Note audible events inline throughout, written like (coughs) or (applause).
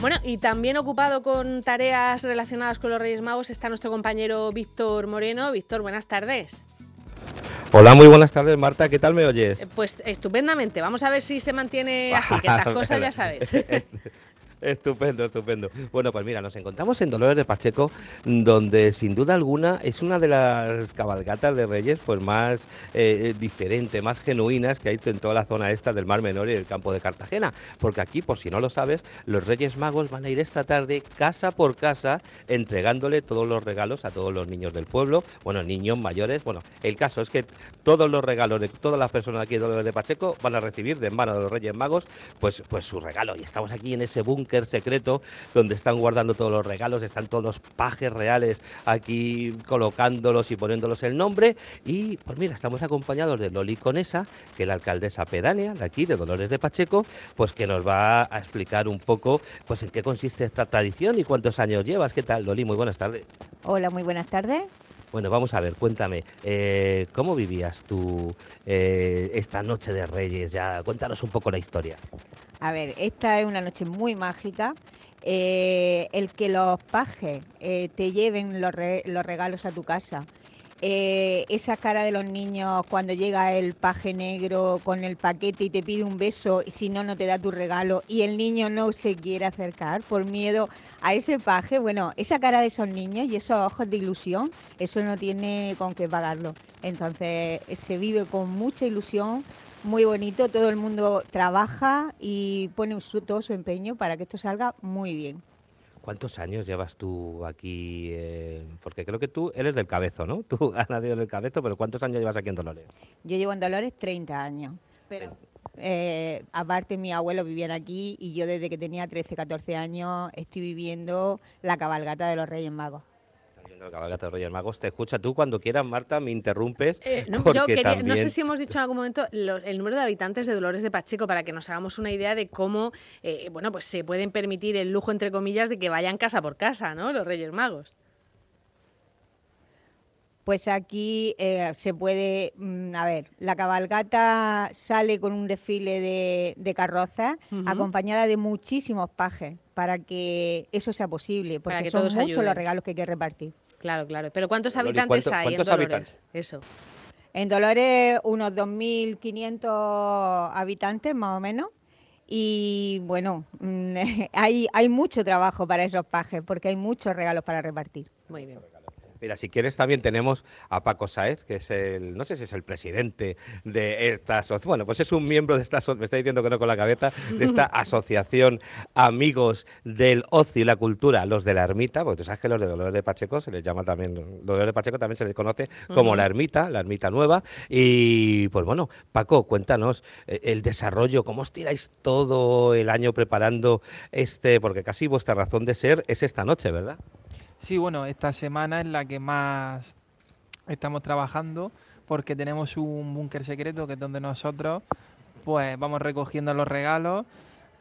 Bueno, y también ocupado con tareas relacionadas con los Reyes Magos está nuestro compañero Víctor Moreno. Víctor, buenas tardes. Hola, muy buenas tardes, Marta. ¿Qué tal me oyes? Eh, pues estupendamente. Vamos a ver si se mantiene así, que estas (laughs) cosas ya sabes. (laughs) Estupendo, estupendo. Bueno, pues mira, nos encontramos en Dolores de Pacheco, donde sin duda alguna es una de las cabalgatas de Reyes pues más eh, diferente, más genuinas que hay en toda la zona esta del Mar Menor y del campo de Cartagena. Porque aquí, por si no lo sabes, los Reyes Magos van a ir esta tarde casa por casa entregándole todos los regalos a todos los niños del pueblo, bueno, niños mayores. Bueno, el caso es que todos los regalos de todas las personas aquí en Dolores de Pacheco van a recibir de mano de los Reyes Magos pues, pues su regalo. Y estamos aquí en ese búnker secreto donde están guardando todos los regalos, están todos los pajes reales aquí colocándolos y poniéndolos el nombre. Y pues mira, estamos acompañados de Loli Conesa, que es la alcaldesa pedánea de aquí, de Dolores de Pacheco, pues que nos va a explicar un poco pues en qué consiste esta tradición y cuántos años llevas. ¿Qué tal, Loli? Muy buenas tardes. Hola, muy buenas tardes. Bueno, vamos a ver, cuéntame, eh, ¿cómo vivías tú eh, esta noche de Reyes? Ya, cuéntanos un poco la historia. A ver, esta es una noche muy mágica. Eh, el que los pajes te lleven los, los regalos a tu casa eh, esa cara de los niños cuando llega el paje negro con el paquete y te pide un beso y si no, no te da tu regalo y el niño no se quiere acercar por miedo a ese paje, bueno, esa cara de esos niños y esos ojos de ilusión, eso no tiene con qué pagarlo. Entonces se vive con mucha ilusión, muy bonito, todo el mundo trabaja y pone todo su empeño para que esto salga muy bien. ¿Cuántos años llevas tú aquí? Eh, porque creo que tú eres del Cabezo, ¿no? (laughs) Tú has nacido en el Cabezo, pero ¿cuántos años llevas aquí en Dolores? Yo llevo en Dolores 30 años. Pero eh, aparte mi abuelo vivían aquí y yo desde que tenía 13, 14 años estoy viviendo la cabalgata de los Reyes Magos cabalgata de Reyes Magos. Te escucha tú cuando quieras, Marta, me interrumpes. Eh, no, no, sé si hemos dicho en algún momento el número de habitantes de Dolores de Pacheco para que nos hagamos una idea de cómo, eh, bueno, pues se pueden permitir el lujo, entre comillas, de que vayan casa por casa, ¿no? Los Reyes Magos. Pues aquí eh, se puede, mm, a ver, la cabalgata sale con un desfile de, de carrozas acompañada de muchísimos pajes para que eso sea posible, porque son muchos los regalos que hay que repartir. Claro, claro. Pero ¿cuántos habitantes hay en Dolores? Eso. En Dolores unos 2.500 habitantes más o menos. Y bueno, (laughs) hay, hay mucho trabajo para esos pajes porque hay muchos regalos para repartir. Muy bien. Mira, si quieres también tenemos a Paco Saez, que es el, no sé si es el presidente de esta asociación, bueno, pues es un miembro de esta, me está diciendo que no con la cabeza, de esta (laughs) asociación Amigos del Ocio y la Cultura, los de la Ermita, porque tú sabes que los de Dolores de Pacheco se les llama también, Dolores de Pacheco también se les conoce como la Ermita, la Ermita Nueva, y pues bueno, Paco, cuéntanos eh, el desarrollo, cómo os tiráis todo el año preparando este, porque casi vuestra razón de ser es esta noche, ¿verdad? Sí, bueno, esta semana es la que más estamos trabajando porque tenemos un búnker secreto que es donde nosotros pues vamos recogiendo los regalos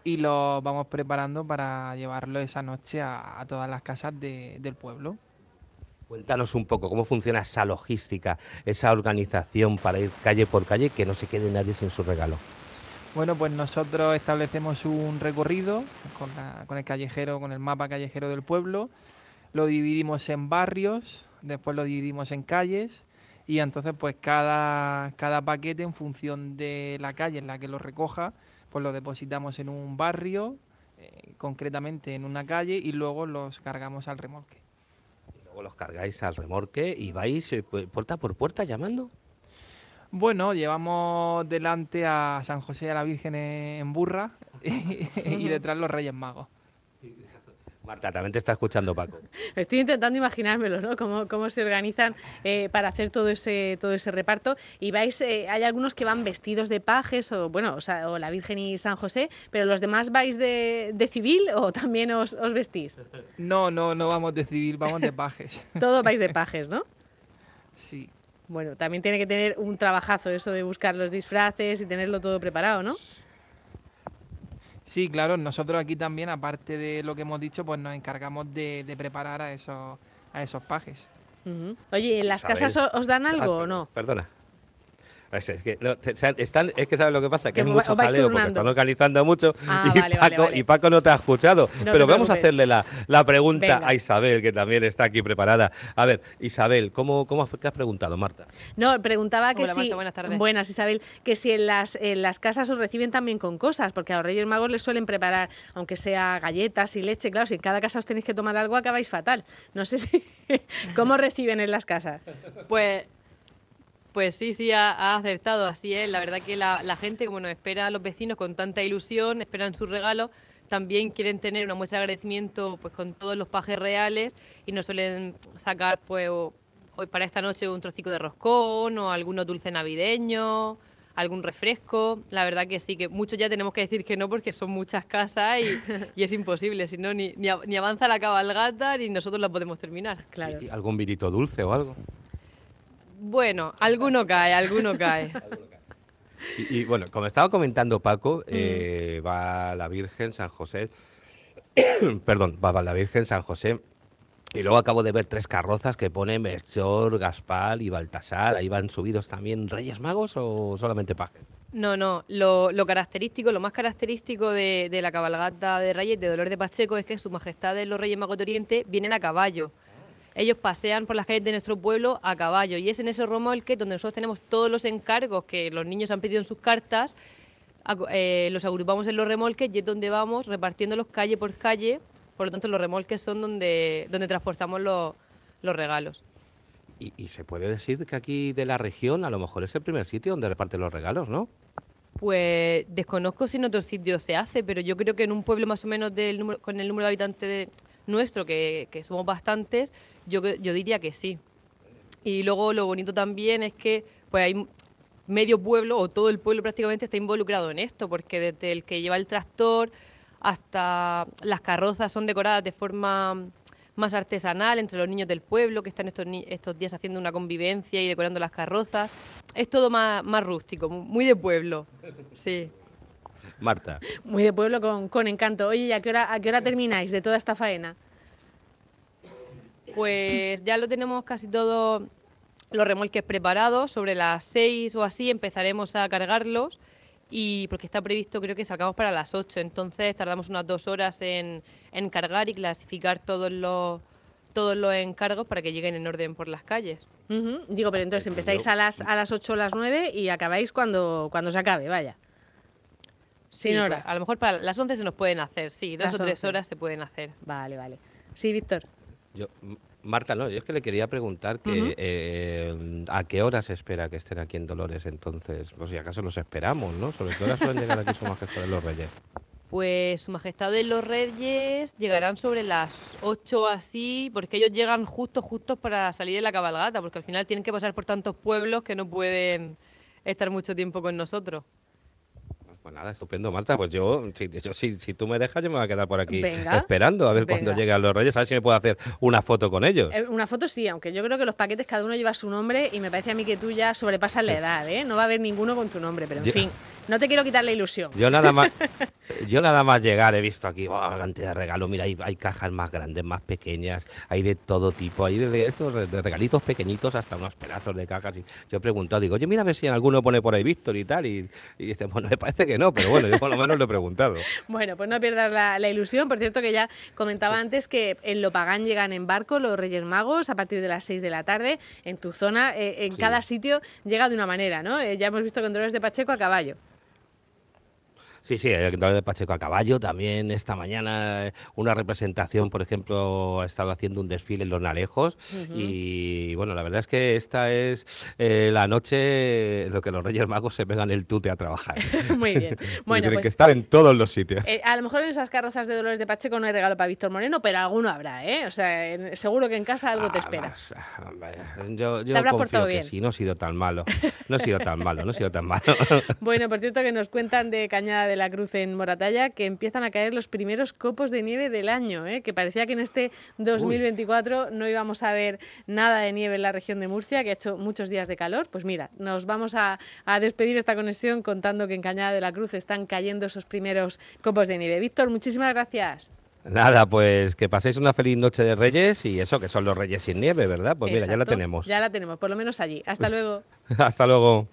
y los vamos preparando para llevarlo esa noche a, todas las casas del pueblo. Cuéntanos un poco cómo funciona esa logística, esa organización para ir calle por calle que no se quede nadie sin su regalo. Bueno, pues nosotros establecemos un recorrido con, con el callejero, con el mapa callejero del pueblo lo dividimos en barrios, después lo dividimos en calles y entonces pues cada, cada paquete en función de la calle en la que lo recoja, pues lo depositamos en un barrio, eh, concretamente en una calle y luego los cargamos al remolque. Y luego los cargáis al remolque y vais eh, puerta por puerta llamando. Bueno, llevamos delante a San José y a la Virgen en burra (laughs) y detrás los Reyes Magos. Marta, también te está escuchando Paco. (laughs) Estoy intentando imaginármelo, ¿no? Cómo, cómo se organizan eh, para hacer todo ese, todo ese reparto. Y vais, eh, hay algunos que van vestidos de pajes, o bueno, o, la Virgen y San José, pero los demás vais de, civil o también os, os, vestís? No, no, no vamos de civil, vamos de pajes. (laughs) todo vais de (laughs) pajes, ¿no? Sí. Bueno, también tiene que tener un trabajazo eso de buscar los disfraces y tenerlo todo preparado, ¿no? Sí, claro, nosotros aquí también, aparte de lo que hemos dicho, pues nos encargamos de, preparar a esos, a esos pajes. Oye, ¿en las casas os dan algo ah, o no? Perdona. Es, es que, están, es que sabes lo que pasa, que os mucho jaleo porque están organizando mucho Ah, y, vale, Paco, vale. y Paco no te ha escuchado. No Pero vamos a hacerle la, la pregunta Venga. a Isabel, que también está aquí preparada. A ver, Isabel, ¿cómo, cómo has, qué has preguntado, Marta? No, preguntaba que Hola, si. Marta, buenas tardes. Buenas, Isabel. Que si en las, en las casas os reciben también con cosas, porque a los Reyes Magos les suelen preparar, aunque sea galletas y leche. Claro, si en cada casa os tenéis que tomar algo, acabáis fatal. No sé si. (laughs) ¿Cómo reciben en las casas? Pues, pues sí, sí, ha, ha acertado, así es. La verdad que la, la gente, como nos espera a los vecinos con tanta ilusión, esperan sus regalos, también quieren tener una muestra de agradecimiento pues con todos los pajes reales y nos suelen sacar pues o- hoy para esta noche un trocico de roscón o algunos dulce navideño, algún refresco. La verdad que sí, que muchos ya tenemos que decir que no porque son muchas casas y, (laughs) y es imposible, si no ni, ni, av- ni avanza la cabalgata ni nosotros la podemos terminar. Claro. ¿Y- y ¿Algún vinito dulce o algo? Bueno, alguno cae, (laughs) alguno cae. Y, y, bueno, como estaba comentando Paco, eh, va la Virgen San José, (coughs) perdón, va la Virgen San José, y luego acabo de ver tres carrozas que pone Melchor, Gaspar y Baltasar. ¿Ahí van subidos también Reyes Magos o solamente pajes? No, no, lo, lo característico, lo más característico de, de la cabalgata de Reyes de Dolores de Pacheco es que Su Majestad de los Reyes Magos de Oriente vienen a caballo. Ellos pasean por las calles de nuestro pueblo a caballo y es en ese remolque donde nosotros tenemos todos los encargos que los niños han pedido en sus cartas, eh, los agrupamos en los remolques y es donde vamos repartiéndolos calle por calle. Por lo tanto, los remolques son donde, donde transportamos los, los regalos. Y, y se puede decir que aquí de la región a lo mejor es el primer sitio donde reparten los regalos, ¿no? Pues desconozco si en otros sitios se hace, pero yo creo que en un pueblo más o menos del número, con el número de habitantes de- nuestro, que, que somos bastantes, yo, yo diría que sí. Y luego lo bonito también es que pues hay medio pueblo o todo el pueblo prácticamente está involucrado en esto, porque desde el que lleva el tractor hasta las carrozas son decoradas de forma más artesanal entre los niños del pueblo que están estos, estos días haciendo una convivencia y decorando las carrozas. Es todo más, más rústico, mu- muy de pueblo. Sí. Marta. Muy de pueblo con, con encanto. Oye, ¿y a qué, hora, a qué hora termináis de toda esta faena? Pues ya lo tenemos casi todo los remolques preparados. Sobre las seis o así empezaremos a cargarlos. Y porque está previsto, creo que sacamos para las 8. Entonces tardamos unas dos horas en, en cargar y clasificar todos los, todos los encargos para que lleguen en orden por las calles. Digo, pero entonces empezáis a las, a las 8 o las 9 y acabáis cuando, cuando se acabe, vaya. Sin Sí, hora. pues, a lo mejor para las 11 se nos pueden hacer, sí, dos Las o tres 11. horas se pueden hacer. Vale, vale. Sí, Víctor. Yo, Marta, no, yo es que le quería preguntar que eh, a qué hora se espera que estén aquí en Dolores entonces, pues si acaso los esperamos, ¿no? ¿Sobre qué hora suelen llegar aquí su majestad de los reyes? Pues Su Majestad de los Reyes llegarán sobre las 8 así, porque ellos llegan justo, justo para salir de la cabalgata, porque al final tienen que pasar por tantos pueblos que no pueden estar mucho tiempo con nosotros. Pues nada, estupendo, Marta. Pues yo, si, yo- si, si tú me dejas, yo me voy a quedar por aquí Venga. esperando a ver cuándo llegan los reyes, a ver si me puedo hacer una foto con ellos. Eh, Una foto sí, aunque yo creo que los paquetes cada uno lleva su nombre y me parece a mí que tú ya sobrepasas la edad, ¿eh? No va a haber ninguno con tu nombre, pero en Yo- fin, no te quiero quitar la ilusión. Yo nada más, (laughs) yo nada más llegar he visto aquí oh, cantidad de regalos. Mira, hay, hay cajas más grandes, más pequeñas, hay de todo tipo, hay de estos de- regalitos pequeñitos hasta unos pedazos de cajas. Y yo he preguntado, digo, oye, mira a ver si en alguno pone por ahí Víctor y tal. Y, y dice, bueno, me parece que no, pero bueno, yo por lo menos lo he preguntado. (laughs) Bueno, pues no pierdas la, la ilusión. Por cierto, que ya comentaba antes que en Lopagán llegan en barco los Reyes Magos a partir de las 6 de la tarde. En tu zona, eh, en Sí. cada sitio llega de una manera, ¿no? Eh, ya hemos visto con Dolores de Pacheco a caballo. Sí, sí, el de Pacheco a caballo. También esta mañana una representación, por ejemplo, ha estado haciendo un desfile en Los Nalejos. Y bueno, la verdad es que esta es eh, la noche en lo que los Reyes Magos se pegan el tute a trabajar. (laughs) Muy bien. (laughs) Bueno, tienen que pues estar en todos los sitios. eh, a lo mejor en esas carrozas de Dolores de Pacheco no hay regalo para Víctor Moreno, pero alguno habrá, ¿eh? O sea, en- seguro que en casa algo te Ah, espera. más, ah, Yo, yo Te habrá portado bien. sí, no he sido tan malo. No he sido tan malo, no he sido tan malo. (laughs) Bueno, por cierto que nos cuentan de Cañada de la Cruz en Moratalla que empiezan a caer los primeros copos de nieve del año, ¿eh? que parecía que en este 2024 no íbamos a ver nada de nieve en la región de Murcia, que ha hecho muchos días de calor. Pues mira, nos vamos a, a despedir esta conexión contando que en Cañada de la Cruz están cayendo esos primeros copos de nieve. Víctor, muchísimas gracias. Nada, pues que paséis una feliz noche de Reyes y eso, que son los Reyes sin nieve, ¿verdad? Pues mira, ya la tenemos. Ya la tenemos, por lo menos allí. Hasta (laughs) luego. Hasta luego.